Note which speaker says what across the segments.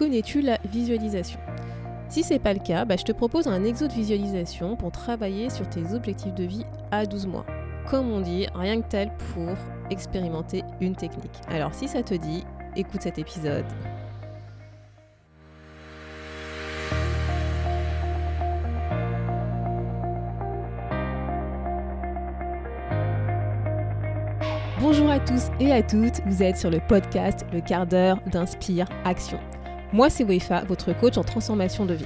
Speaker 1: Connais-tu la visualisation? Si c'est pas le cas, bah, je te propose un exo de visualisation pour travailler sur tes objectifs de vie à 12 mois. Comme on dit, rien que tel pour expérimenter une technique. Alors si ça te dit, écoute cet épisode. Bonjour à tous et à toutes, vous êtes sur le podcast Le quart d'heure d'Inspire Action. Moi c'est Wefa, votre coach en transformation de vie.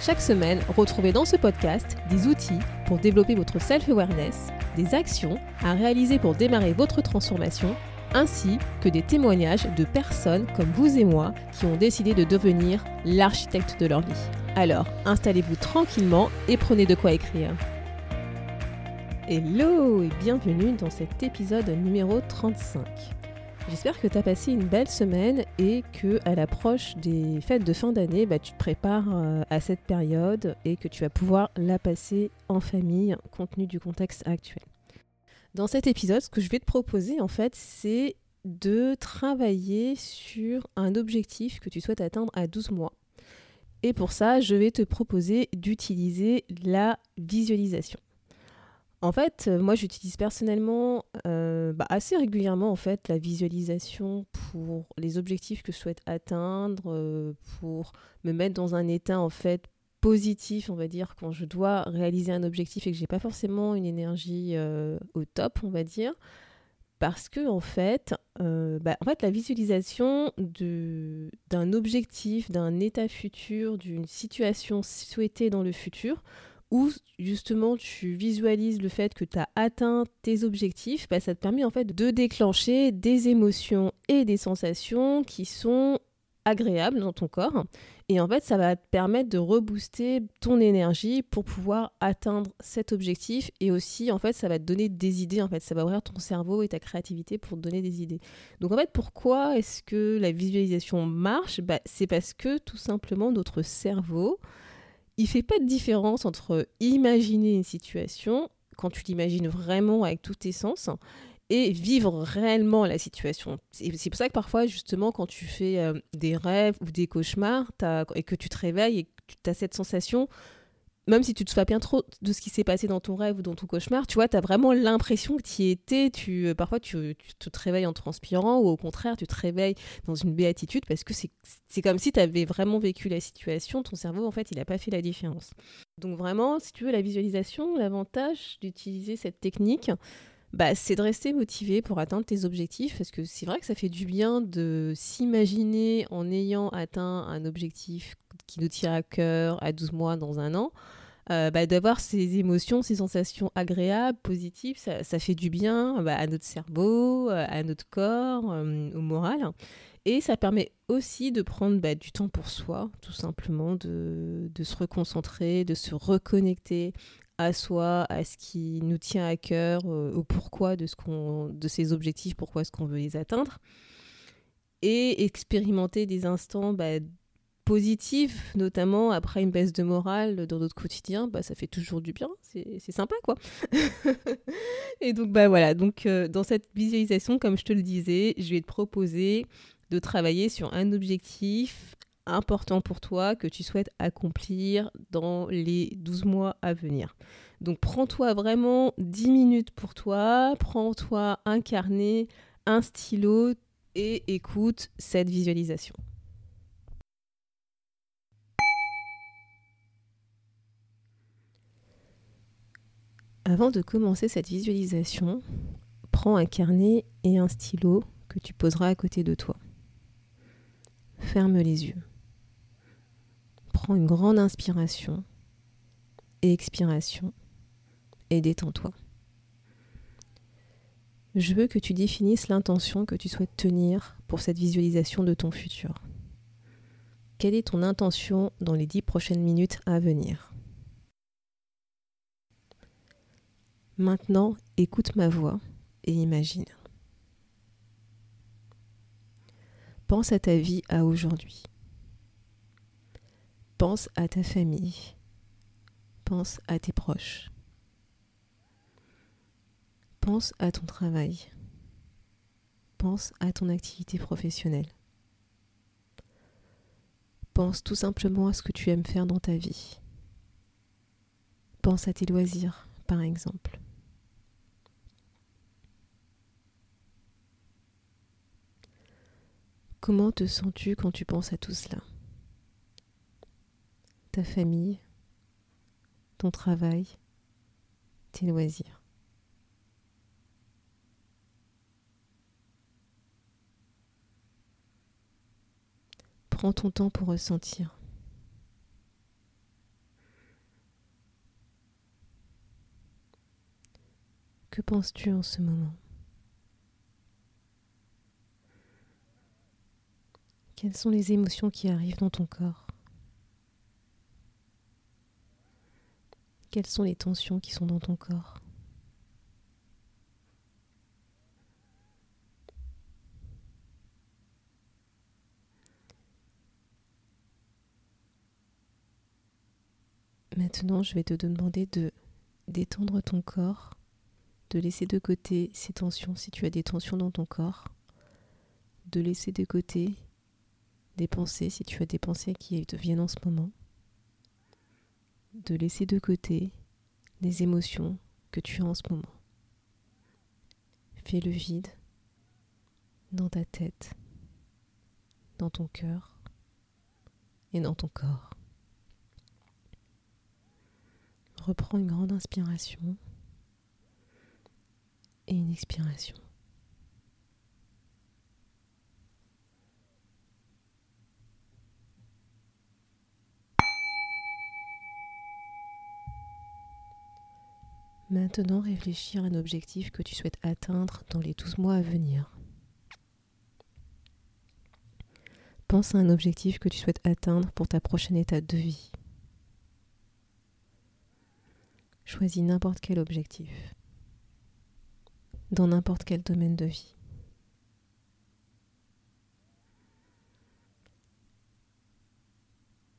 Speaker 1: Chaque semaine, retrouvez dans ce podcast des outils pour développer votre self-awareness, des actions à réaliser pour démarrer votre transformation, ainsi que des témoignages de personnes comme vous et moi qui ont décidé de devenir l'architecte de leur vie. Alors, installez-vous tranquillement et prenez de quoi écrire. Hello et bienvenue dans cet épisode numéro 35. J'espère que tu as passé une belle semaine et que à l'approche des fêtes de fin d'année, bah, tu te prépares euh, à cette période et que tu vas pouvoir la passer en famille compte tenu du contexte actuel. Dans cet épisode, ce que je vais te proposer en fait, c'est de travailler sur un objectif que tu souhaites atteindre à 12 mois. Et pour ça, je vais te proposer d'utiliser la visualisation. En fait, euh, moi j'utilise personnellement euh, bah, assez régulièrement en fait la visualisation pour les objectifs que je souhaite atteindre, euh, pour me mettre dans un état en fait positif, on va dire, quand je dois réaliser un objectif et que j'ai pas forcément une énergie au top, on va dire. Parce que en fait, bah, en fait la visualisation d'un objectif, d'un état futur, d'une situation souhaitée dans le futur, où justement tu visualises le fait que tu as atteint tes objectifs, bah, ça te permet en fait de déclencher des émotions et des sensations qui sont agréables dans ton corps. Et en fait, ça va te permettre de rebooster ton énergie pour pouvoir atteindre cet objectif. Et aussi, en fait, ça va te donner des idées. En fait, ça va ouvrir ton cerveau et ta créativité pour te donner des idées. Donc, en fait, pourquoi est-ce que la visualisation marche? Bah, C'est parce que tout simplement, notre cerveau, il fait pas de différence entre imaginer une situation, quand tu l'imagines vraiment avec tous tes sens, et vivre réellement la situation. C'est pour ça que parfois, justement, quand tu fais euh, des rêves ou des cauchemars et que tu te réveilles et que tu as cette sensation même si tu te souviens bien trop de ce qui s'est passé dans ton rêve ou dans ton cauchemar, tu vois, tu as vraiment l'impression que tu y étais. Tu, euh, parfois, tu, te réveilles en transpirant ou au contraire, tu te réveilles dans une béatitude parce que c'est comme si tu avais vraiment vécu la situation. Ton cerveau, en fait, il n'a pas fait la différence. Donc vraiment, si tu veux, la visualisation, l'avantage d'utiliser cette technique, bah, c'est de rester motivé pour atteindre tes objectifs parce que c'est vrai que ça fait du bien de s'imaginer en ayant atteint un objectif qui nous tient à cœur à 12 mois dans un an. Euh, bah, d'avoir ces émotions, ces sensations agréables, positives, ça, fait du bien bah, à notre cerveau, euh, à notre corps, euh, au moral. Et ça permet aussi de prendre bah, du temps pour soi, tout simplement, de, se reconcentrer, de se reconnecter à soi, à ce qui nous tient à cœur, au pourquoi de, ce qu'on, de ces objectifs, pourquoi est-ce qu'on veut les atteindre. Et expérimenter des instants positif, notamment après une baisse de morale dans notre quotidien, bah, ça fait toujours du bien, c'est sympa quoi. et donc bah voilà, donc euh, dans cette visualisation, comme je te le disais, je vais te proposer de travailler sur un objectif important pour toi que tu souhaites accomplir dans les 12 mois à venir. Donc prends-toi vraiment 10 minutes pour toi, prends-toi un carnet, un stylo et écoute cette visualisation. Avant de commencer cette visualisation, prends un carnet et un stylo que tu poseras à côté de toi. Ferme les yeux. Prends une grande inspiration et expiration et détends-toi. Je veux que tu définisses l'intention que tu souhaites tenir pour cette visualisation de ton futur. Quelle est ton intention dans les dix prochaines minutes à venir? Maintenant, écoute ma voix et imagine. Pense à ta vie à aujourd'hui. Pense à ta famille. Pense à tes proches. Pense à ton travail. Pense à ton activité professionnelle. Pense tout simplement à ce que tu aimes faire dans ta vie. Pense à tes loisirs, par exemple. Comment te sens-tu quand tu penses à tout cela? Ta famille, ton travail, tes loisirs? Prends ton temps pour ressentir. Que penses-tu en ce moment? Quelles sont les émotions qui arrivent dans ton corps? Quelles sont les tensions qui sont dans ton corps? Maintenant, je vais te demander de détendre ton corps, de laisser de côté ces tensions si tu as des tensions dans ton corps, de laisser de côté des pensées si tu as des pensées qui te viennent en ce moment, de laisser de côté les émotions que tu as en ce moment. Fais le vide dans ta tête, dans ton cœur et dans ton corps. Reprends une grande inspiration et une expiration. Maintenant, réfléchir à un objectif que tu souhaites atteindre dans les 12 mois à venir. Pense à un objectif que tu souhaites atteindre pour ta prochaine étape de vie. Choisis n'importe quel objectif dans n'importe quel domaine de vie.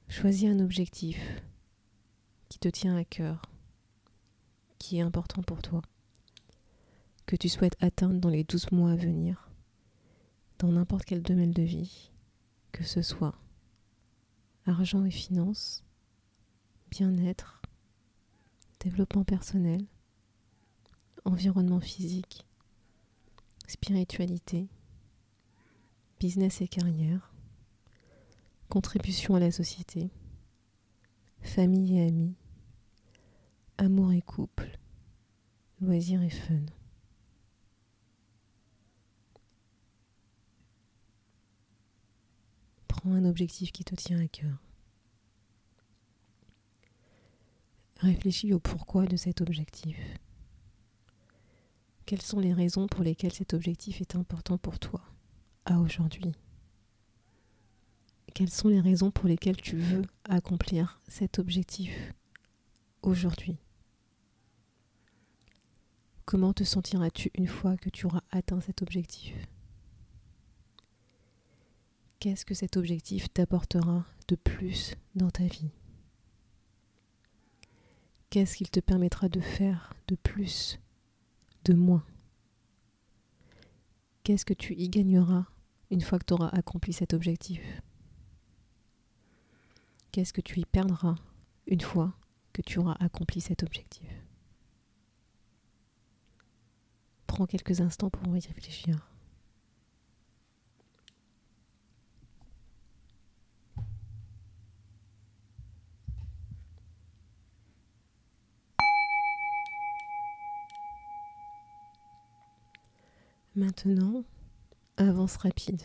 Speaker 1: Choisis un objectif qui te tient à cœur qui est important pour toi, que tu souhaites atteindre dans les 12 mois à venir, dans n'importe quel domaine de vie, que ce soit argent et finances, bien-être, développement personnel, environnement physique, spiritualité, business et carrière, contribution à la société, famille et amis, amour et couple, loisirs et fun. Prends un objectif qui te tient à cœur. Réfléchis au pourquoi de cet objectif. Quelles sont les raisons pour lesquelles cet objectif est important pour toi à aujourd'hui? Quelles sont les raisons pour lesquelles tu veux accomplir cet objectif aujourd'hui? Comment te sentiras-tu une fois que tu auras atteint cet objectif? Qu'est-ce que cet objectif t'apportera de plus dans ta vie? Qu'est-ce qu'il te permettra de faire de plus, de moins? Qu'est-ce que tu y gagneras une fois que tu auras accompli cet objectif? Qu'est-ce que tu y perdras une fois que tu auras accompli cet objectif? Prends quelques instants pour y réfléchir. Maintenant, avance rapide.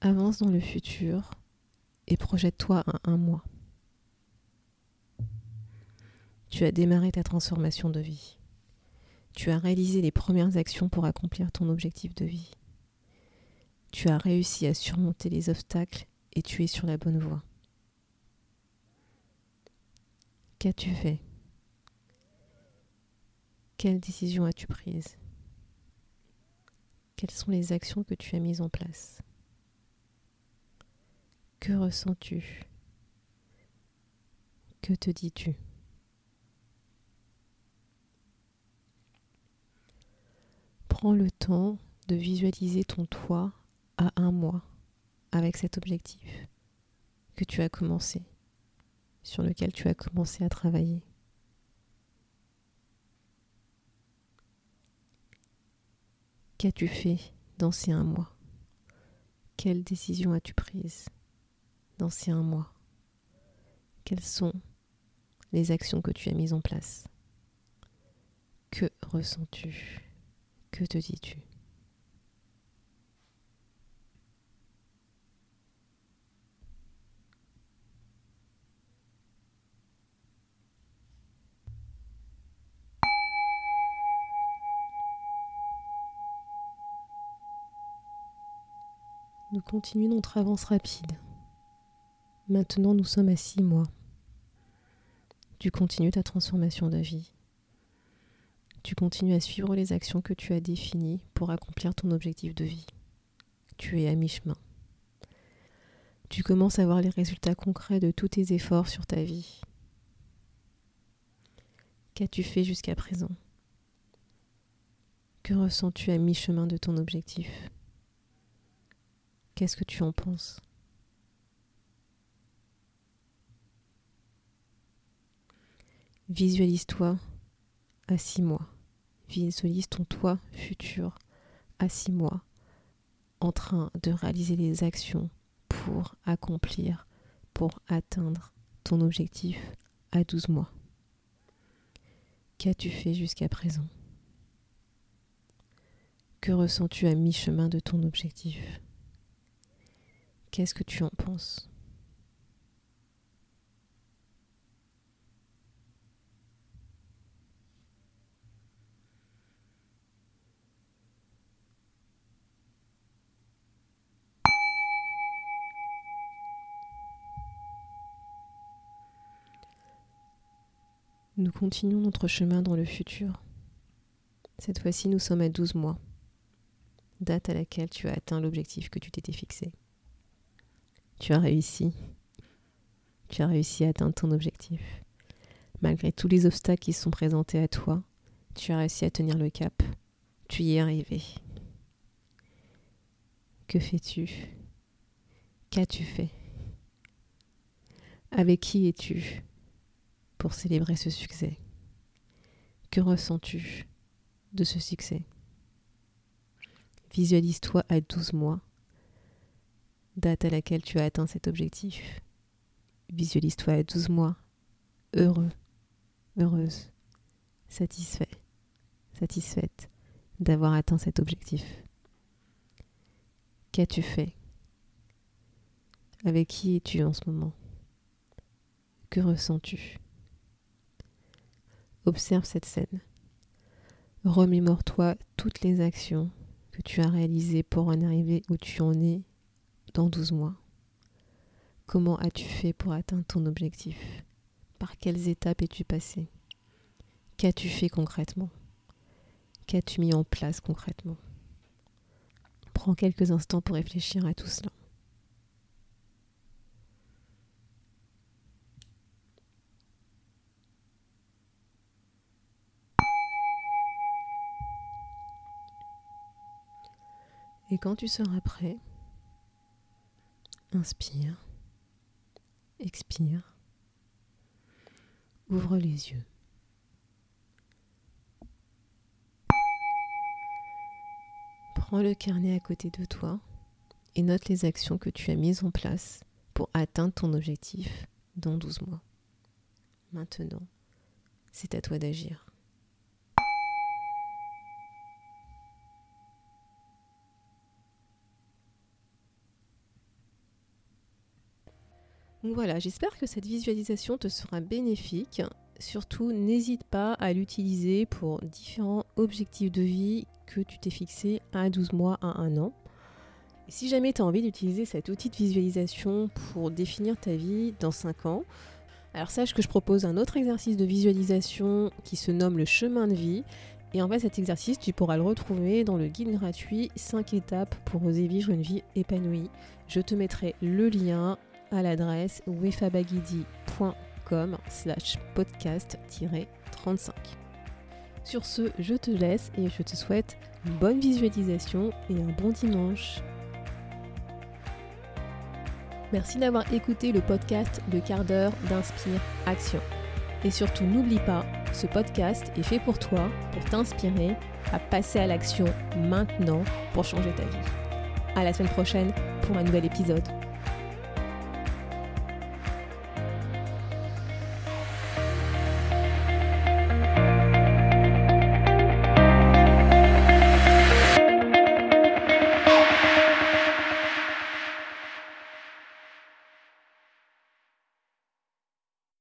Speaker 1: Avance dans le futur et projette-toi à un mois. Tu as démarré ta transformation de vie. Tu as réalisé les premières actions pour accomplir ton objectif de vie. Tu as réussi à surmonter les obstacles et tu es sur la bonne voie. Qu'as-tu fait? Quelles décisions as-tu prises? Quelles sont les actions que tu as mises en place? Que ressens-tu? Que te dis-tu? Prends le temps de visualiser ton toit à un mois avec cet objectif. que tu as commencé, sur lequel tu as commencé à travailler. Qu'as-tu fait dans ces un mois? Quelle décision as-tu prise dans ces un mois? Quelles sont les actions que tu as mises en place? Que ressens-tu? Que te dis-tu? Nous continuons notre avance rapide. Maintenant, nous sommes à six mois. Tu continues ta transformation de vie. Tu continues à suivre les actions que tu as définies pour accomplir ton objectif de vie. Tu es à mi-chemin. Tu commences à voir les résultats concrets de tous tes efforts sur ta vie. Qu'as-tu fait jusqu'à présent? Que ressens-tu à mi-chemin de ton objectif? Qu'est-ce que tu en penses? Visualise-toi à six mois. Visualise ton toi futur à six mois en train de réaliser les actions pour accomplir, pour atteindre ton objectif à 12 mois. Qu'as-tu fait jusqu'à présent? Que ressens-tu à mi-chemin de ton objectif? Qu'est-ce que tu en penses? Nous continuons notre chemin dans le futur. Cette fois-ci, nous sommes à 12 mois, date à laquelle tu as atteint l'objectif que tu t'étais fixé. Tu as réussi. Tu as réussi à atteindre ton objectif. Malgré tous les obstacles qui sont présentés à toi, tu as réussi à tenir le cap. Tu y es arrivé. Que fais-tu? Qu'as-tu fait? Avec qui es-tu? Célébrer ce succès. Que ressens-tu de ce succès? Visualise-toi à 12 mois date à laquelle tu as atteint cet objectif. Visualise-toi à 12 mois, heureux, heureuse, satisfait, satisfaite d'avoir atteint cet objectif. Qu'as-tu fait? Avec qui es-tu en ce moment? Que ressens-tu? Observe cette scène. Remémore-toi toutes les actions que tu as réalisées pour en arriver où tu en es dans 12 mois. Comment as-tu fait pour atteindre ton objectif? Par quelles étapes es-tu passé? Qu'as-tu fait concrètement? Qu'as-tu mis en place concrètement? Prends quelques instants pour réfléchir à tout cela. Et quand tu seras prêt, Inspire. Expire. Ouvre les yeux. Prends le carnet à côté de toi et note les actions que tu as mises en place pour atteindre ton objectif dans 12 mois. Maintenant, c'est à toi d'agir. Voilà, j'espère que cette visualisation te sera bénéfique. Surtout, n'hésite pas à l'utiliser pour différents objectifs de vie que tu t'es fixé à 12 mois, à 1 an. Si jamais tu as envie d'utiliser cet outil de visualisation pour définir ta vie dans 5 ans, alors sache que je propose un autre exercice de visualisation qui se nomme le chemin de vie. Et en fait, cet exercice, tu pourras le retrouver dans le guide gratuit 5 étapes pour oser vivre une vie épanouie. Je te mettrai le lien à l'adresse wefabagidi.com slash podcast-35. Sur ce, je te laisse et je te souhaite une bonne visualisation et un bon dimanche. Merci d'avoir écouté le podcast Le quart d'heure d'Inspire Action. Et surtout, n'oublie pas, ce podcast est fait pour toi, pour t'inspirer à passer à l'action maintenant pour changer ta vie. À la semaine prochaine pour un nouvel épisode.